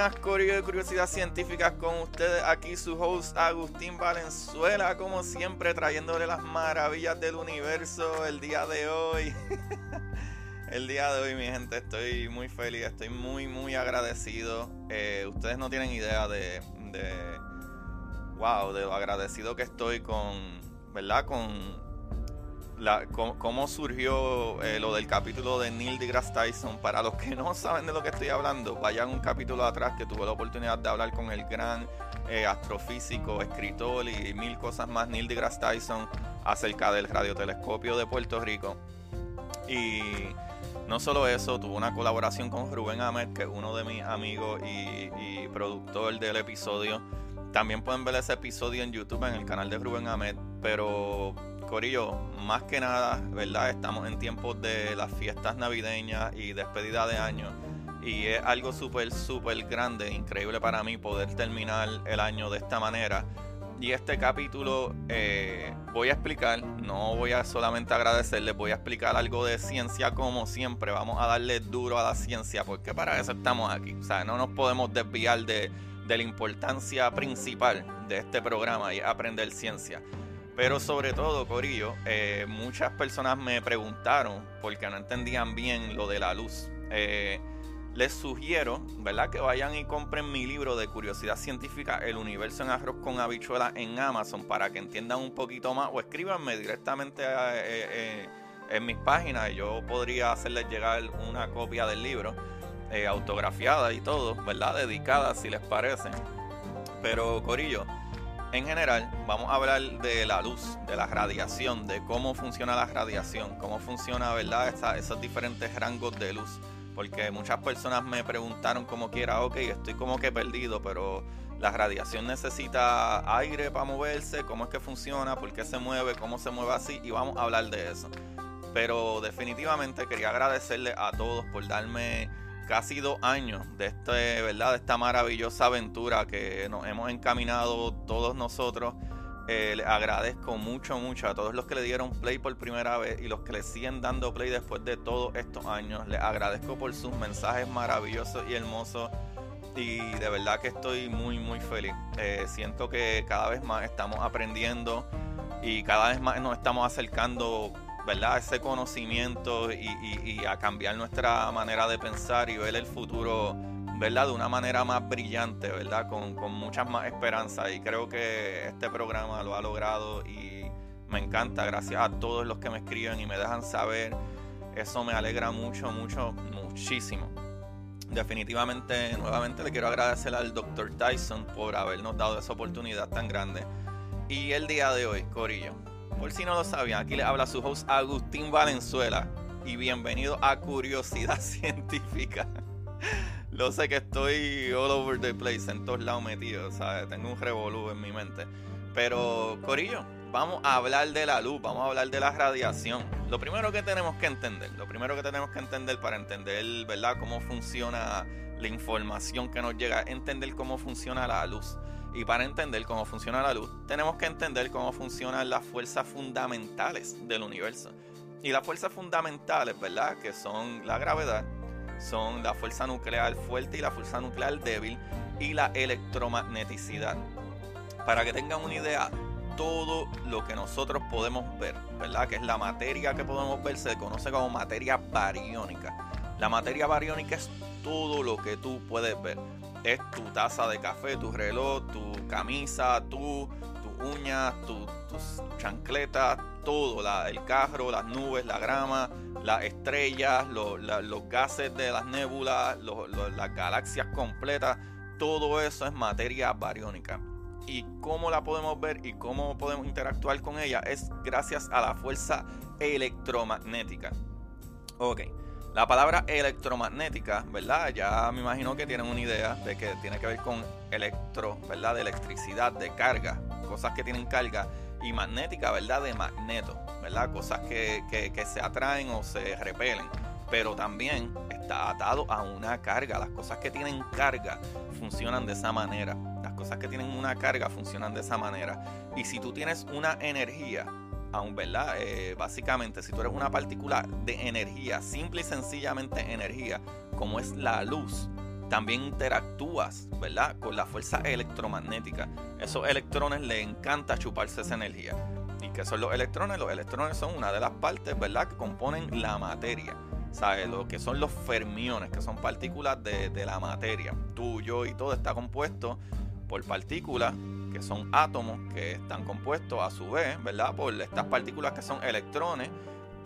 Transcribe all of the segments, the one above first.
Buenas Corillo de Curiosidad Científicas con ustedes aquí su host Agustín Valenzuela como siempre trayéndole las maravillas del universo el día de hoy. El día de hoy mi gente estoy muy feliz estoy muy muy agradecido. Eh, ustedes no tienen idea de, de wow de lo agradecido que estoy con verdad con la, cómo, surgió eh, lo del capítulo de Neil deGrasse Tyson. Para los que no saben de lo que estoy hablando, vayan un capítulo atrás que tuve la oportunidad de hablar con el gran eh, astrofísico, escritor y mil cosas más, Neil deGrasse Tyson, acerca del radiotelescopio de Puerto Rico. Y no solo eso, tuvo una colaboración con Rubén Ahmed, que es uno de mis amigos y, y productor del episodio. También pueden ver ese episodio en YouTube en el canal de Rubén Ahmed. Pero Corillo, más que nada, ¿verdad? Estamos en tiempos de las fiestas navideñas y despedida de año. Y es algo súper, súper grande, increíble para mí poder terminar el año de esta manera. Y este capítulo eh, voy a explicar, no voy a solamente agradecerles, voy a explicar algo de ciencia como siempre. Vamos a darle duro a la ciencia porque para eso estamos aquí. O sea, no nos podemos desviar de, de la importancia principal de este programa y aprender ciencia. Pero sobre todo, Corillo, eh, muchas personas me preguntaron porque no entendían bien lo de la luz. Eh, les sugiero, ¿verdad? Que vayan y compren mi libro de curiosidad científica, El universo en arroz con habichuela en Amazon para que entiendan un poquito más o escríbanme directamente a, eh, eh, en mis páginas y yo podría hacerles llegar una copia del libro eh, autografiada y todo, ¿verdad? Dedicada si les parece. Pero Corillo, en general, vamos a hablar de la luz, de la radiación, de cómo funciona la radiación, cómo funciona, ¿verdad? Esa- esos diferentes rangos de luz. Porque muchas personas me preguntaron como quiera, ok, estoy como que perdido, pero la radiación necesita aire para moverse, cómo es que funciona, por qué se mueve, cómo se mueve así, y vamos a hablar de eso. Pero definitivamente quería agradecerle a todos por darme casi dos años de este, ¿verdad? De esta maravillosa aventura que nos hemos encaminado todos nosotros. Eh, les agradezco mucho, mucho a todos los que le dieron play por primera vez y los que le siguen dando play después de todos estos años. Les agradezco por sus mensajes maravillosos y hermosos. Y de verdad que estoy muy, muy feliz. Eh, siento que cada vez más estamos aprendiendo y cada vez más nos estamos acercando ¿verdad? Ese conocimiento y, y- y a cambiar nuestra manera de pensar y ver el futuro, ¿verdad? De una manera más brillante, ¿verdad? Con, con muchas más esperanzas. Y creo que este programa lo ha logrado y me encanta. Gracias a todos los que me escriben y me dejan saber. Eso me alegra mucho, mucho, muchísimo. Definitivamente, nuevamente le quiero agradecer al Dr. Tyson por habernos dado esa oportunidad tan grande. Y el día de hoy, Corillo, por si no lo sabían, aquí les habla su host Agustín Valenzuela y bienvenido a Curiosidad Científica. Lo sé que estoy all over the place, en todos lados metido, ¿sabes? Tengo un revolú en mi mente. Pero, Corillo, vamos a hablar de la luz, vamos a hablar de la radiación. Lo primero que tenemos que entender, lo primero que tenemos que entender para entender, ¿verdad?, cómo funciona la información que nos llega, entender cómo funciona la luz. Y para entender cómo funciona la luz, tenemos que entender cómo funcionan las fuerzas fundamentales del universo. Y las fuerzas fundamentales, ¿verdad? Que son la gravedad, son la fuerza nuclear fuerte y la fuerza nuclear débil y la electromagneticidad. Para que tengan una idea, todo lo que nosotros podemos ver, ¿verdad? Que es la materia que podemos ver, se conoce como materia bariónica. La materia bariónica es todo lo que tú puedes ver. Es tu taza de café, tu reloj, tu camisa, tu, tus uñas, tus chancletas, todo, el carro, las nubes, la grama, las estrellas, los gases de las nébulas, las galaxias completas, todo eso es materia bariónica. Y cómo la podemos ver y cómo podemos interactuar con ella es gracias a la fuerza electromagnética. Ok, la palabra electromagnética, ¿verdad? Ya me imagino que tienen una idea de que tiene que ver con electro, ¿verdad? De electricidad, de carga, cosas que tienen carga y magnética, ¿verdad? De magneto, ¿verdad? Cosas que, que, se atraen o se repelen. Pero también está atado a una carga. Las cosas que tienen carga funcionan de esa manera. Las cosas que tienen una carga funcionan de esa manera. Y si tú tienes una energía, aún, ¿verdad? Eh, básicamente, si tú eres una partícula de energía, simple y sencillamente energía, como es la luz, también interactúas, ¿verdad? Con la fuerza electromagnética. Esos electrones le encanta chuparse esa energía. ¿Y qué son los electrones? Los electrones son una de las partes, ¿verdad?, que componen la materia. ¿Sabes? Lo que son los fermiones, que son partículas de, de la materia. Tú, y todo está compuesto por partículas que son átomos que están compuestos a su vez, ¿verdad? Por estas partículas que son electrones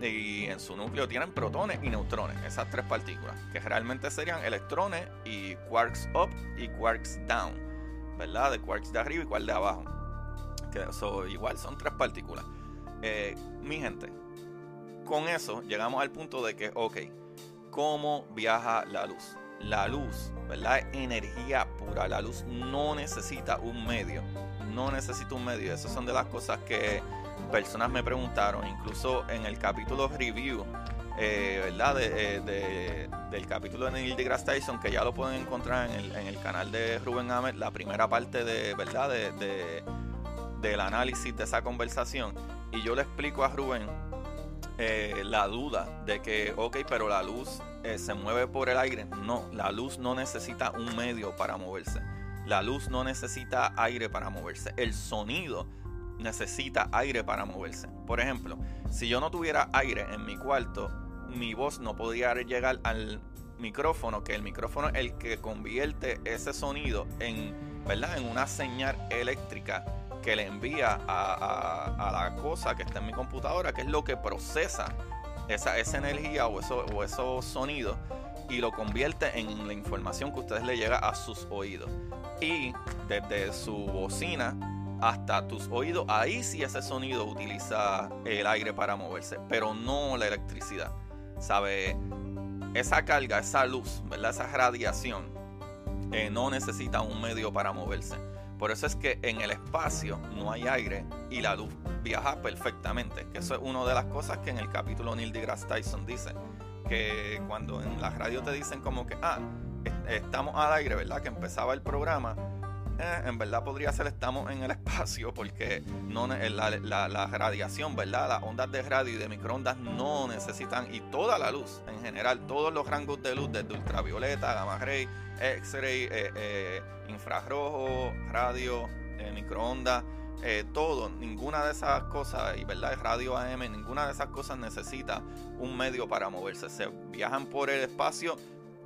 y en su núcleo tienen protones y neutrones, esas tres partículas, que realmente serían electrones y quarks up y quarks down, ¿verdad? De quarks de arriba y quarks de abajo. Que eso igual son tres partículas. Eh, mi gente, con eso llegamos al punto de que, ok, ¿cómo viaja la luz? La luz, ¿verdad? Energía pura. La luz no necesita un medio. No necesita un medio. Esas son de las cosas que personas me preguntaron, incluso en el capítulo review, eh, ¿verdad? Eh, del capítulo de Neil deGrasse Tyson, que ya lo pueden encontrar en el, canal de Rubén Ahmed, la primera parte de, ¿verdad? De, del análisis de esa conversación. Y yo le explico a Rubén eh, la duda de que, ok, pero la luz se mueve por el aire. No, la luz no necesita un medio para moverse. La luz no necesita aire para moverse. El sonido necesita aire para moverse. Por ejemplo, si yo no tuviera aire en mi cuarto, mi voz no podría llegar al micrófono, que el micrófono es el que convierte ese sonido en, ¿verdad? en una señal eléctrica que le envía a, la cosa que está en mi computadora, que es lo que procesa esa, esa energía o, eso, o esos sonidos y lo convierte en la información que ustedes le llega a sus oídos. Y desde su bocina hasta tus oídos, ahí sí ese sonido utiliza el aire para moverse, pero no la electricidad. ¿Sabe? Esa carga, esa luz, ¿verdad? Esa radiación eh, no necesita un medio para moverse. Por eso es que en el espacio no hay aire y la luz viaja perfectamente. Que eso es una de las cosas que en el capítulo Neil deGrasse Tyson dice. Que cuando en la radio te dicen como que, ah, estamos al aire, ¿verdad? Que empezaba el programa eh, en verdad podría ser estamos en el espacio porque no, la, radiación, ¿verdad? Las ondas de radio y de microondas no necesitan, y toda la luz en general, todos los rangos de luz, desde ultravioleta, gamma ray, x-ray, eh, eh, infrarrojo, radio, microondas, todo, ninguna de esas cosas, y verdad, radio AM, ninguna de esas cosas necesita un medio para moverse. Se viajan por el espacio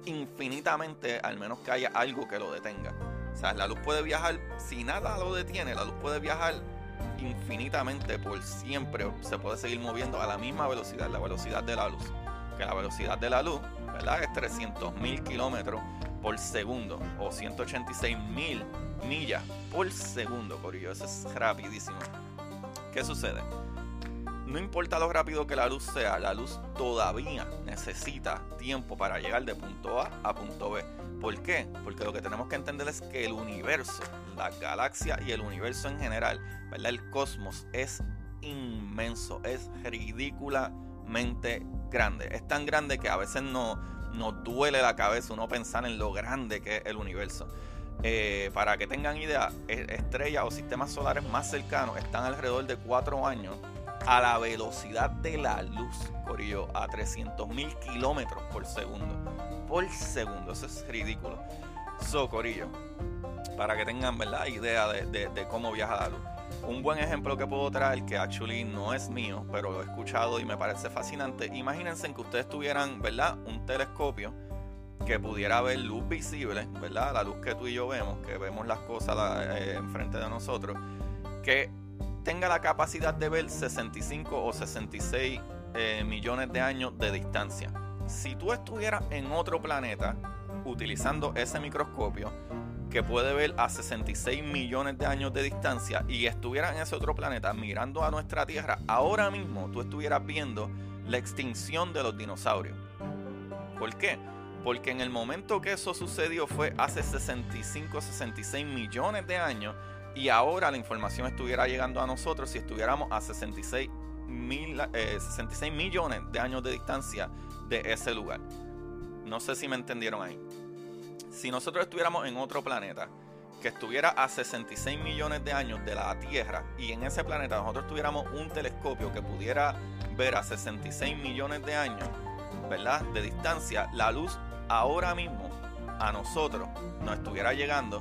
infinitamente, al menos que haya algo que lo detenga. O sea, la luz puede viajar, si nada lo detiene, la luz puede viajar infinitamente por siempre. Se puede seguir moviendo a la misma velocidad, la velocidad de la luz. Que la velocidad de la luz, ¿verdad? Es 300 mil kilómetros por segundo o 186 mil millas por segundo, Corillo. Eso es rapidísimo. ¿Qué sucede? No importa lo rápido que la luz sea, la luz todavía necesita tiempo para llegar de punto A a punto B. ¿Por qué? Porque lo que tenemos que entender es que el universo, la galaxia y el universo en general, ¿verdad? El cosmos es inmenso, es ridículamente grande. Es tan grande que a veces no, nos duele la cabeza uno pensar en lo grande que es el universo. Eh, para que tengan idea, e-, estrellas o sistemas solares más cercanos están alrededor de cuatro años a la velocidad de la luz, Corillo, a 300 mil kilómetros por segundo. Por segundo, eso es ridículo. So, Corillo, para que tengan ¿verdad? idea de, cómo viaja la luz. Un buen ejemplo que puedo traer, que actually no es mío, pero lo he escuchado y me parece fascinante. Imagínense que ustedes tuvieran, ¿verdad? Un telescopio que pudiera haber luz visible, ¿verdad? La luz que tú y yo vemos, que vemos las cosas eh, enfrente de nosotros, que tenga la capacidad de ver 65 o 66 eh, millones de años de distancia. Si tú estuvieras en otro planeta utilizando ese microscopio, que puede ver a 66 millones de años de distancia y estuvieras en ese otro planeta mirando a nuestra Tierra, ahora mismo tú estuvieras viendo la extinción de los dinosaurios. ¿Por qué? Porque en el momento que eso sucedió fue hace 65, 66 millones de años y ahora la información estuviera llegando a nosotros si estuviéramos a 66, mil, 66 eh, millones de años de distancia de ese lugar. No sé si me entendieron ahí. Si nosotros estuviéramos en otro planeta que estuviera a 66 millones de años de la Tierra y en ese planeta nosotros tuviéramos un telescopio que pudiera ver a 66 millones de años, ¿verdad? De distancia, la luz ahora mismo a nosotros nos estuviera llegando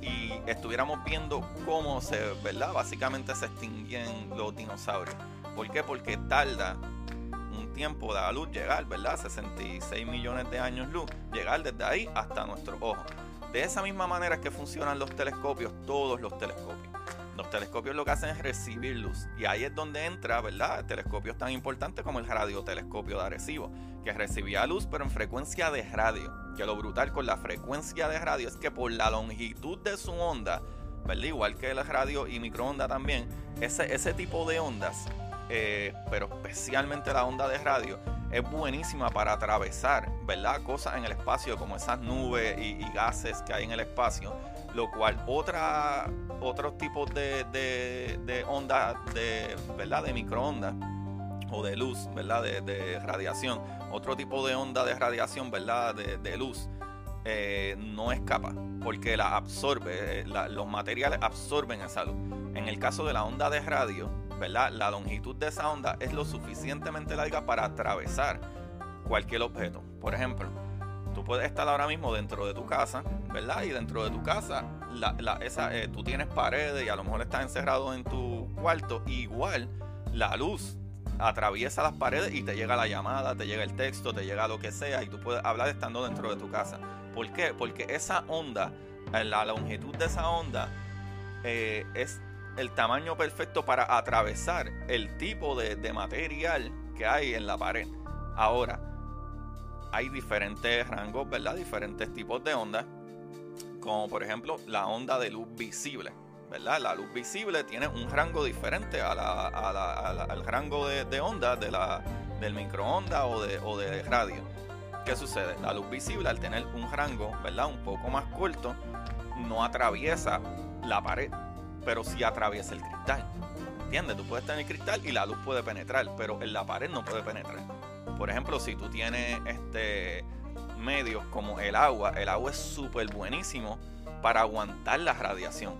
y estuviéramos viendo cómo se, ¿verdad? Básicamente se extinguen los dinosaurios. ¿Por qué? Porque tarda tiempo de la luz llegar, ¿verdad? 66 millones de años luz, llegar desde ahí hasta nuestro ojo. De esa misma manera es que funcionan los telescopios, todos los telescopios. Los telescopios lo que hacen es recibir luz. Y ahí es donde entra, ¿verdad? Telescopios tan importantes como el radiotelescopio de Arecibo, que recibía luz pero en frecuencia de radio. Que lo brutal con la frecuencia de radio es que por la longitud de su onda, ¿verdad? Igual que el radio y microondas también, ese tipo de ondas, eh, pero especialmente la onda de radio, es buenísima para atravesar, ¿verdad? Cosas en el espacio como esas nubes y, gases que hay en el espacio lo cual otra, otros tipos de, de, ondas, de, ¿verdad? De microondas o de luz, ¿verdad? De, radiación, otro tipo de onda de radiación, ¿verdad? De, luz, eh, no escapa porque la absorbe, eh, los materiales absorben esa luz. En el caso de la onda de radio, La longitud de esa onda es lo suficientemente larga para atravesar cualquier objeto. Por ejemplo, Tú puedes estar ahora mismo dentro de tu casa, ¿verdad? Y dentro de tu casa, la, eh, tú tienes paredes y a lo mejor estás encerrado en tu cuarto. Igual, la luz atraviesa las paredes y te llega la llamada, te llega el texto, te llega lo que sea y tú puedes hablar estando dentro de tu casa. ¿Por qué? Porque esa onda, eh, la longitud de esa onda eh, es el tamaño perfecto para atravesar el tipo de, de material que hay en la pared. Ahora, hay diferentes rangos, ¿verdad? Diferentes tipos de ondas, como por ejemplo la onda de luz visible, ¿verdad? La luz visible tiene un rango diferente al rango de, onda de la, del microondas o de, o de radio. ¿Qué sucede? La luz visible al tener un rango, ¿verdad? Un poco más corto, no atraviesa la pared, pero sí atraviesa el cristal. ¿Entiendes? Tú puedes tener cristal y la luz puede penetrar, pero en la pared no puede penetrar. Por ejemplo, si tú tienes este medios como el agua, el agua es súper buenísimo para aguantar la radiación.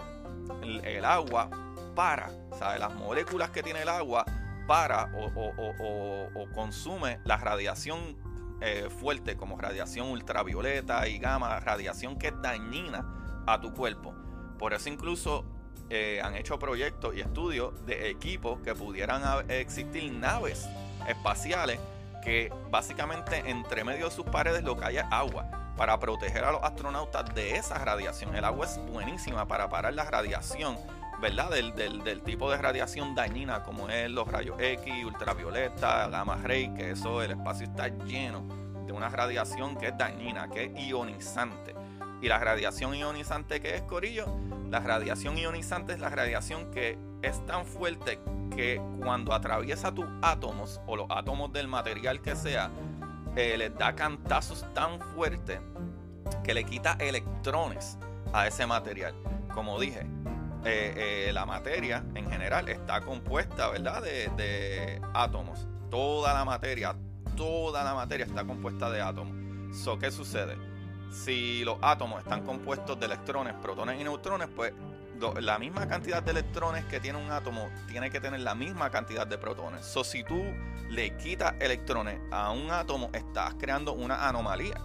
El, agua para, ¿sabes? Las moléculas que tiene el agua para o, consume la radiación eh, fuerte como radiación ultravioleta y gamma, radiación que es dañina a tu cuerpo. Por eso incluso eh, han hecho proyectos y estudios de equipos que pudieran existir naves espaciales que básicamente entre medio de sus paredes lo que hay es agua para proteger a los astronautas de esa radiación. El agua es buenísima para parar la radiación, ¿verdad? Del, del, tipo de radiación dañina como es los rayos X, ultravioleta, gamma ray, que eso, el espacio está lleno de una radiación que es dañina, que es ionizante. Y la radiación ionizante que es, Corillo, la radiación ionizante es la radiación que es tan fuerte que cuando atraviesa tus átomos o los átomos del material que sea, eh, les da cantazos tan fuertes que le quita electrones a ese material. Como dije, eh, eh, la materia en general está compuesta, ¿verdad? De, átomos. Toda la materia, toda la materia está compuesta de átomos. ¿Qué sucede? Si los átomos están compuestos de electrones, protones y neutrones, pues la misma cantidad de electrones que tiene un átomo tiene que tener la misma cantidad de protones. So, si tú le quitas electrones a un átomo, estás creando una anomalía.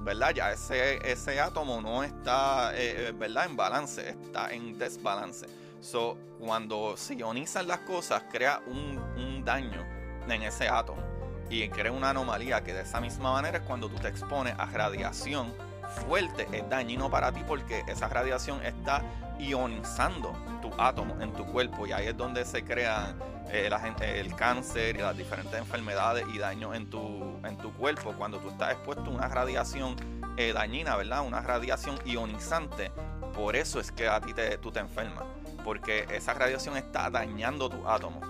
¿Verdad? Ya ese, ese átomo no está eh, eh, ¿verdad? en balance, está en desbalance. So, cuando se ionizan las cosas, crea un, un daño en ese átomo. y crea una anomalía que de esa misma manera es cuando tú te expones a radiación fuerte, es dañino para ti porque esa radiación está ionizando tu átomo en tu cuerpo y ahí es donde se crea eh, el cáncer y las diferentes enfermedades y daños en tu, en tu cuerpo cuando tú estás expuesto a una radiación eh, dañina, ¿verdad? Una radiación ionizante. Por eso es que a ti te, tú te enfermas, porque esa radiación está dañando tu átomo.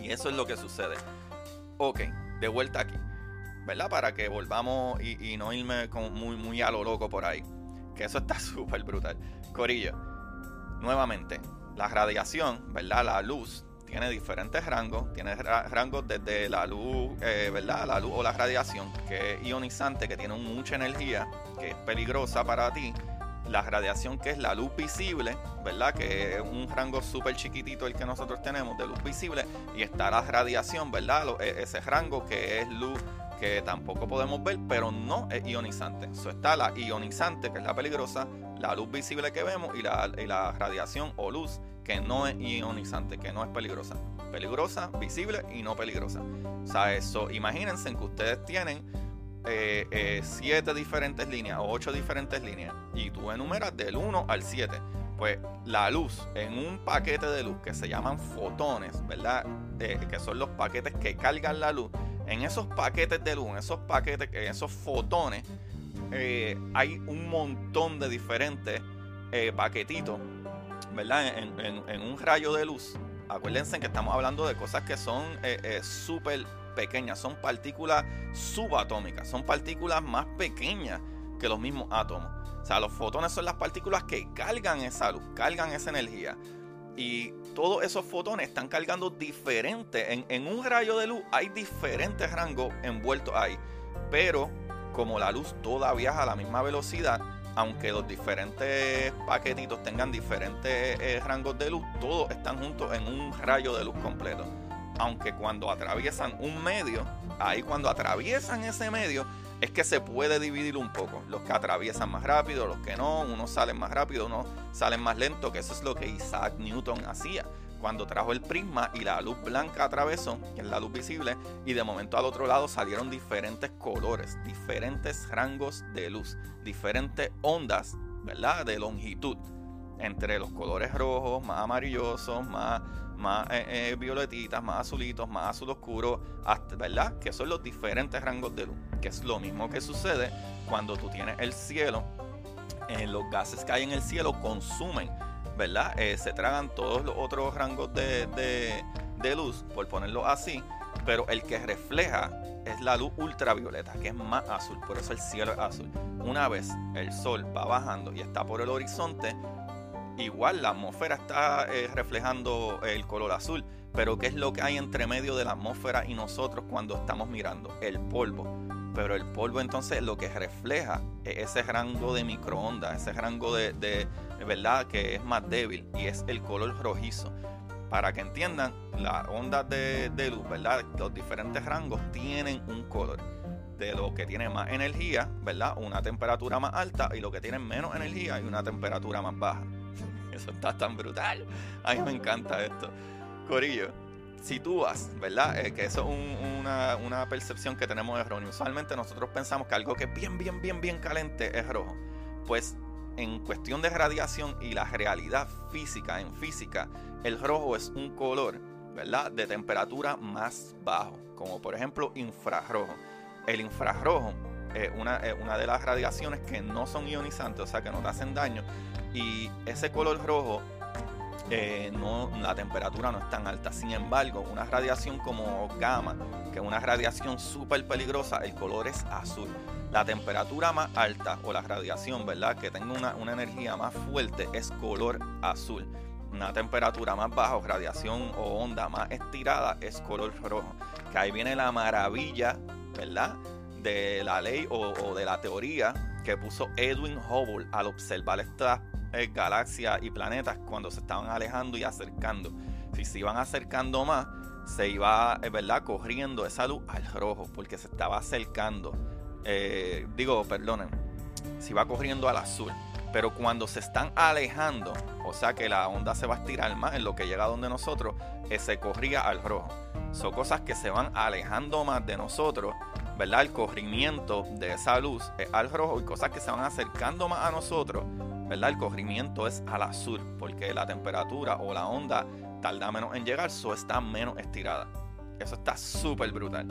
Y eso es lo que sucede. Ok, de vuelta aquí, ¿verdad? Para que volvamos y, no irme muy, muy a lo loco por ahí. Que eso está súper brutal. Corillo, nuevamente, la radiación, ¿verdad? La luz tiene diferentes rangos, tiene rangos desde la luz, eh, ¿verdad? La luz o la radiación, que es ionizante, que tiene mucha energía, que es peligrosa para ti. La radiación que es la luz visible, ¿verdad? Que es un rango súper chiquitito el que nosotros tenemos de luz visible. Y está la radiación, ¿verdad? E, ese rango que es luz que tampoco podemos ver, pero no es ionizante. Eso está la ionizante, que es la peligrosa, la luz visible que vemos y la, y la radiación o luz que no es ionizante, que no es peligrosa. Peligrosa, visible y no peligrosa. Sea, eso, imagínense que ustedes tienen eh, eh, siete diferentes líneas o ocho diferentes líneas y tú enumeras del 1 al 7. Pues la luz en un paquete de luz que se llaman fotones, ¿verdad? que son los paquetes que cargan la luz. En esos paquetes de luz, en esos paquetes, en esos fotones, eh, hay un montón de diferentes paquetitos ¿verdad? En, un rayo de luz, acuérdense que estamos hablando de cosas que son eh, eh, súper pequeñas, son partículas subatómicas, son partículas más pequeñas que los mismos átomos. O sea, los fotones son las partículas que cargan esa luz, cargan esa energía. Y todos esos fotones están cargando diferente. En, en un rayo de luz hay diferentes rangos envueltos ahí. Pero como la luz toda viaja a la misma velocidad, aunque los diferentes paquetitos tengan diferentes eh, rangos de luz, todos están juntos en un rayo de luz completo. Aunque cuando atraviesan un medio, ahí cuando atraviesan ese medio, es que se puede dividir un poco. Los que atraviesan más rápido, los que no, unos salen más rápido, unos salen más lento, que eso es lo que Isaac Newton hacía cuando trajo el prisma y la luz blanca atravesó, que es la luz visible, y de momento al otro lado salieron diferentes colores, diferentes rangos de luz, diferentes ondas, ¿verdad? De longitud. Entre los colores rojos, más amarillosos, más, más eh, eh, violetitas, más azulitos, más azul oscuro, ¿verdad? Que son los diferentes rangos de luz. Que es lo mismo que sucede cuando tú tienes el cielo. Eh, los gases que hay en el cielo consumen ¿verdad? Se tragan todos los otros rangos de, luz, por ponerlo así, pero el que refleja es la luz ultravioleta, que es más azul, por eso el cielo es azul. Una vez el sol va bajando y está por el horizonte, igual la atmósfera está eh, reflejando el color azul, pero ¿qué es lo que hay entre medio de la atmósfera y nosotros cuando estamos mirando? El polvo pero el polvo entonces lo que refleja es ese rango de microondas, ese rango de, verdad que es más débil y es el color rojizo. Para que entiendan, las ondas de, luz, ¿verdad? Los diferentes rangos tienen un color. De lo que tiene más energía, ¿verdad? Una temperatura más alta y lo que tiene menos energía y una temperatura más baja. Eso está tan brutal. A mí me encanta esto. Corillo, si tú vas, ¿verdad? Eh, que eso es una, percepción que tenemos errónea. Usualmente nosotros pensamos que algo que es bien, bien, bien, bien caliente es rojo. Pues en cuestión de radiación y la realidad física, en física, el rojo es un color, ¿verdad? De temperatura más bajo, como por ejemplo infrarrojo. El infrarrojo es una, es una de las radiaciones que no son ionizantes, o sea, que no te hacen daño. Y ese color rojo eh, no, la temperatura no es tan alta. Sin embargo, una radiación como gamma, que es una radiación súper peligrosa, el color es azul. La temperatura más alta o la radiación, ¿verdad? Que tenga una, una energía más fuerte es color azul. Una temperatura más baja o radiación o onda más estirada es color rojo. Que ahí viene la maravilla, ¿verdad? De la ley o, de la teoría que puso Edwin Hubble al observar estas eh, galaxias y planetas cuando se estaban alejando y acercando. Si se iban acercando más, se iba, eh, ¿verdad?, corriendo esa luz al rojo, porque se estaba acercando. Eh, digo, perdonen, se iba corriendo al azul. Pero cuando se están alejando, o sea que la onda se va a estirar más en lo que llega donde nosotros, eh, se corría al rojo. Son cosas que se van alejando más de nosotros, ¿verdad? El corrimiento de esa luz es al rojo y cosas que se van acercando más a nosotros. El corrimiento es al azul, porque la temperatura o la onda tarda menos en llegar, so está menos estirada. Eso está súper brutal.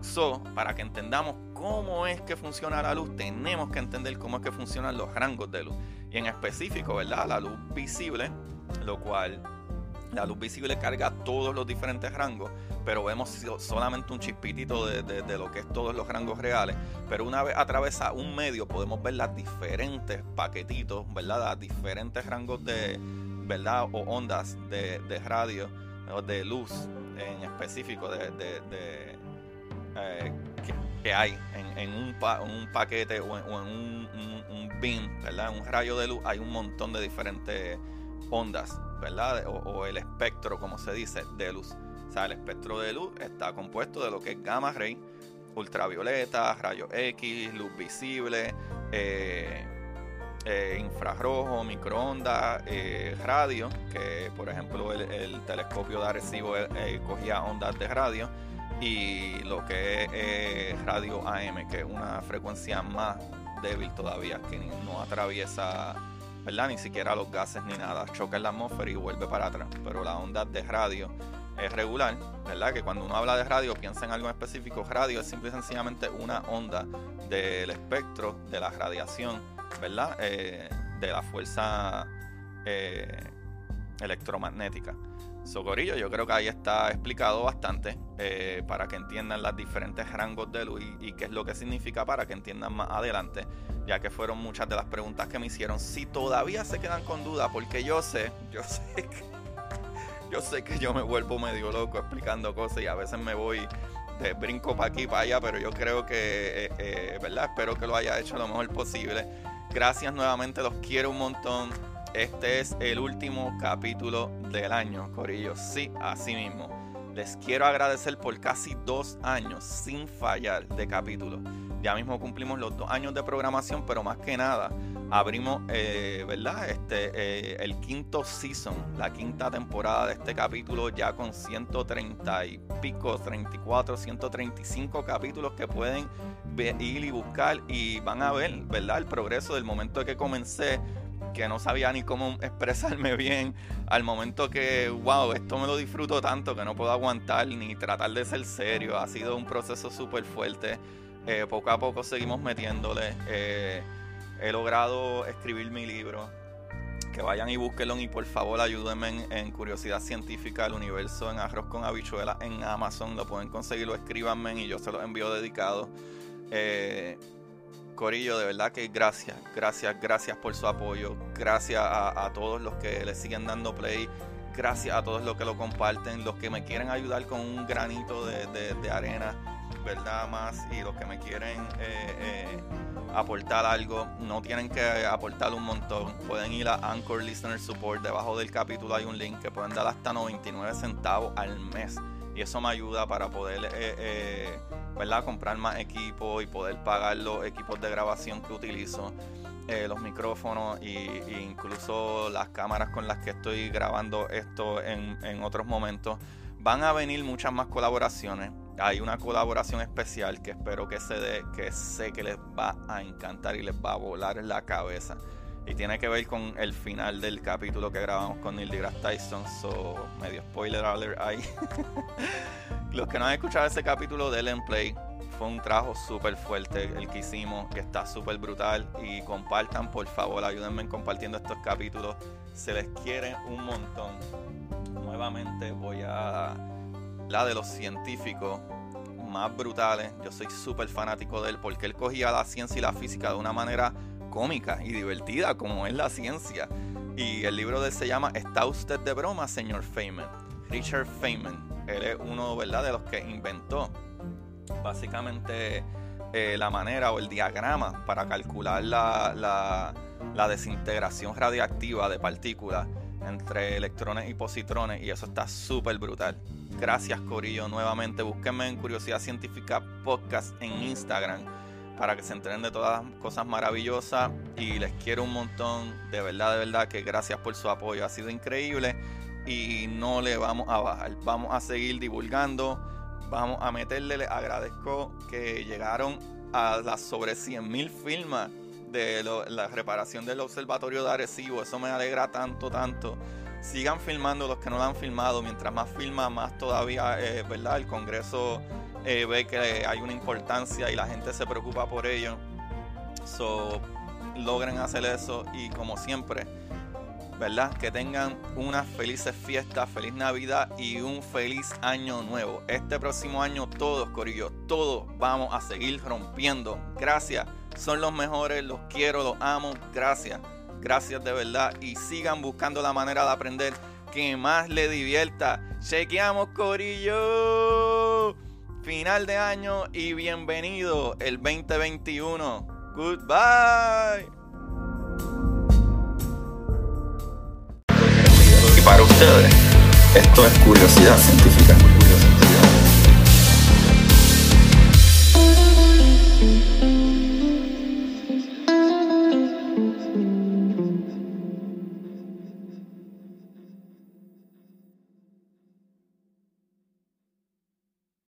So, para que entendamos cómo es que funciona la luz, tenemos que entender cómo es que funcionan los rangos de luz. Y en específico, ¿verdad? La luz visible, lo cual la luz visible carga todos los diferentes rangos, pero vemos solamente un chispitito de, lo que es todos los rangos reales. Pero una vez atraviesa un medio, podemos ver las diferentes paquetitos, ¿verdad? Los diferentes rangos de, ¿verdad? O ondas de, radio, o de luz en específico, de, eh, que, hay en, un, un, paquete o en, un, un, beam, ¿verdad? Un rayo de luz, hay un montón de diferentes ondas, ¿verdad? O, el espectro, como se dice, de luz. O sea, el espectro de luz está compuesto de lo que es gamma ray, ultravioleta, rayos X, luz visible, eh, eh, infrarrojo, microondas, radio, que por ejemplo el, telescopio de Arecibo cogía ondas de radio y lo que es eh, radio AM, que es una frecuencia más débil todavía, que no atraviesa, ¿verdad? Ni siquiera los gases ni nada, choca en la atmósfera y vuelve para atrás. Pero la onda de radio es regular, ¿verdad? Que cuando uno habla de radio piensa en algo específico. Radio es simple y sencillamente una onda del espectro de la radiación, ¿verdad? Eh, de la fuerza eh, electromagnética. Socorillo, yo creo que ahí está explicado bastante eh, para que entiendan los diferentes rangos de luz y, qué es lo que significa para que entiendan más adelante, ya que fueron muchas de las preguntas que me hicieron. Si todavía se quedan con duda, porque yo sé, yo sé que yo sé que yo me vuelvo medio loco explicando cosas y a veces me voy de brinco para aquí para allá, pero yo creo que, eh, eh, ¿verdad? Espero que lo haya hecho lo mejor posible. Gracias nuevamente, los quiero un montón este es el último capítulo del año, Corillo. Sí, así mismo. Les quiero agradecer por casi dos años sin fallar de capítulo. Ya mismo cumplimos los dos años de programación, pero más que nada abrimos, eh, ¿verdad? Este, eh, el quinto season, la quinta temporada de este capítulo, ya con 130 y pico, 34, 135 capítulos que pueden ir y buscar y van a ver, ¿verdad? El progreso del momento que comencé que no sabía ni cómo expresarme bien, al momento que, wow, esto me lo disfruto tanto que no puedo aguantar ni tratar de ser serio. Ha sido un proceso súper fuerte. Eh, poco a poco seguimos metiéndole. Eh, he logrado escribir mi libro. Que vayan y búsquenlo y por favor ayúdenme en, Curiosidad Científica del Universo, en Arroz con Habichuela, en Amazon. Lo pueden conseguirlo, escríbanme y yo se los envío dedicado. Eh, Corillo, de verdad que gracias, gracias, gracias por su apoyo. Gracias a, todos los que le siguen dando play. Gracias a todos los que lo comparten, los que me quieren ayudar con un granito de, arena, ¿verdad? Más y los que me quieren eh, eh, aportar algo, no tienen que aportar un montón. Pueden ir a Anchor Listener Support. Debajo del capítulo hay un link que pueden dar hasta 99 centavos al mes. Y eso me ayuda para poder eh, ¿verdad? Comprar más equipo y poder pagar los equipos de grabación que utilizo, eh, los micrófonos e incluso las cámaras con las que estoy grabando esto en, otros momentos. Van a venir muchas más colaboraciones. Hay una colaboración especial que espero que se dé, que sé que les va a encantar y les va a volar en la cabeza. Y tiene que ver con el final del capítulo que grabamos con Neil deGrasse Tyson. So, medio spoiler alert ahí. Los que no han escuchado ese capítulo de Ellen Play, fue un trabajo súper fuerte el que hicimos, que está súper brutal. Y compartan, por favor, ayúdenme compartiendo estos capítulos. Se les quiere un montón. Nuevamente voy a la de los científicos más brutales. Yo soy súper fanático de él porque él cogía la ciencia y la física de una manera cómica y divertida como es la ciencia. Y el libro de se llama ¿Está usted de broma, señor Feynman? Richard Feynman. Él es uno ¿verdad? de los que inventó básicamente eh, la manera o el diagrama para calcular la, la, la desintegración radiactiva de partículas entre electrones y positrones y eso está súper brutal. Gracias Corillo nuevamente. Búsquenme en Curiosidad Científica Podcast en Instagram para que se enteren de todas las cosas maravillosas y les quiero un montón, de verdad, de verdad que gracias por su apoyo, ha sido increíble y no le vamos a bajar, vamos a seguir divulgando, vamos a meterle, les agradezco que llegaron a las sobre 100.000 firmas de la reparación del Observatorio de Arecibo, eso me alegra tanto, tanto. Sigan filmando los que no lo han filmado, mientras más filma, más todavía, eh, ¿verdad? El Congreso eh, ve que hay una importancia y la gente se preocupa por ello. So, logren hacer eso y como siempre, ¿verdad? Que tengan unas felices fiestas, feliz Navidad y un feliz año nuevo. Este próximo año todos, Corillo, todos vamos a seguir rompiendo. Gracias, son los mejores, los quiero, los amo. Gracias, gracias de verdad y sigan buscando la manera de aprender que más le divierta. Chequeamos, Corillo. Final de año y bienvenido el 2021. Goodbye. para ustedes, esto es curiosidad científica.